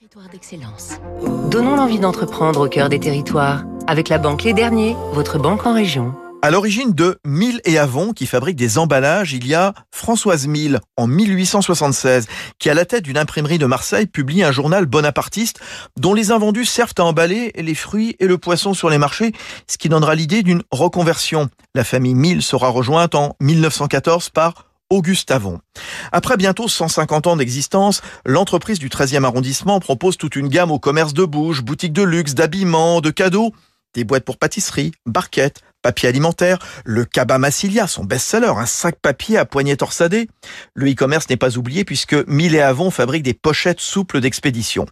Territoire d'excellence. Donnons l'envie d'entreprendre au cœur des territoires. Avec la banque Les Derniers, votre banque en région. À l'origine de Mille et Avon, qui fabrique des emballages, il y a Françoise Mille, en 1876, qui à la tête d'une imprimerie de Marseille publie un journal bonapartiste dont les invendus servent à emballer les fruits et le poisson sur les marchés, ce qui donnera l'idée d'une reconversion. La famille Mille sera rejointe en 1914 par Auguste Avon. Après bientôt 150 ans d'existence, l'entreprise du 13e arrondissement propose toute une gamme au commerce de bouche, boutiques de luxe, d'habillement, de cadeaux, des boîtes pour pâtisserie, barquettes, papier alimentaire, le Cabas Massilia, son best-seller, un sac papier à poignée torsadée. Le e-commerce n'est pas oublié puisque Mille et Avon fabriquent des pochettes souples d'expédition.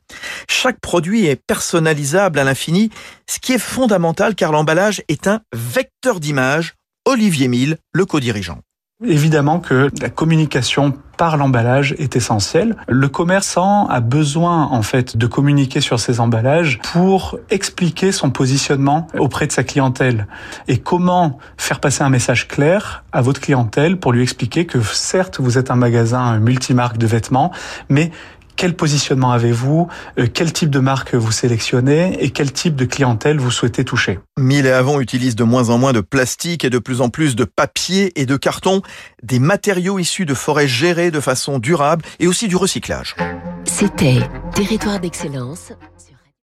Chaque produit est personnalisable à l'infini, ce qui est fondamental car l'emballage est un vecteur d'image. Olivier Mille, le co-dirigeant. Évidemment que la communication par l'emballage est essentielle. Le commerçant a besoin en fait de communiquer sur ses emballages pour expliquer son positionnement auprès de sa clientèle et comment faire passer un message clair à votre clientèle pour lui expliquer que certes vous êtes un magasin multimarque de vêtements, mais quel positionnement avez-vous euh, Quel type de marque vous sélectionnez Et quel type de clientèle vous souhaitez toucher? Mille et Avon utilisent de moins en moins de plastique et de plus en plus de papier et de carton, des matériaux issus de forêts gérées de façon durable et aussi du recyclage. C'était Territoire d'excellence.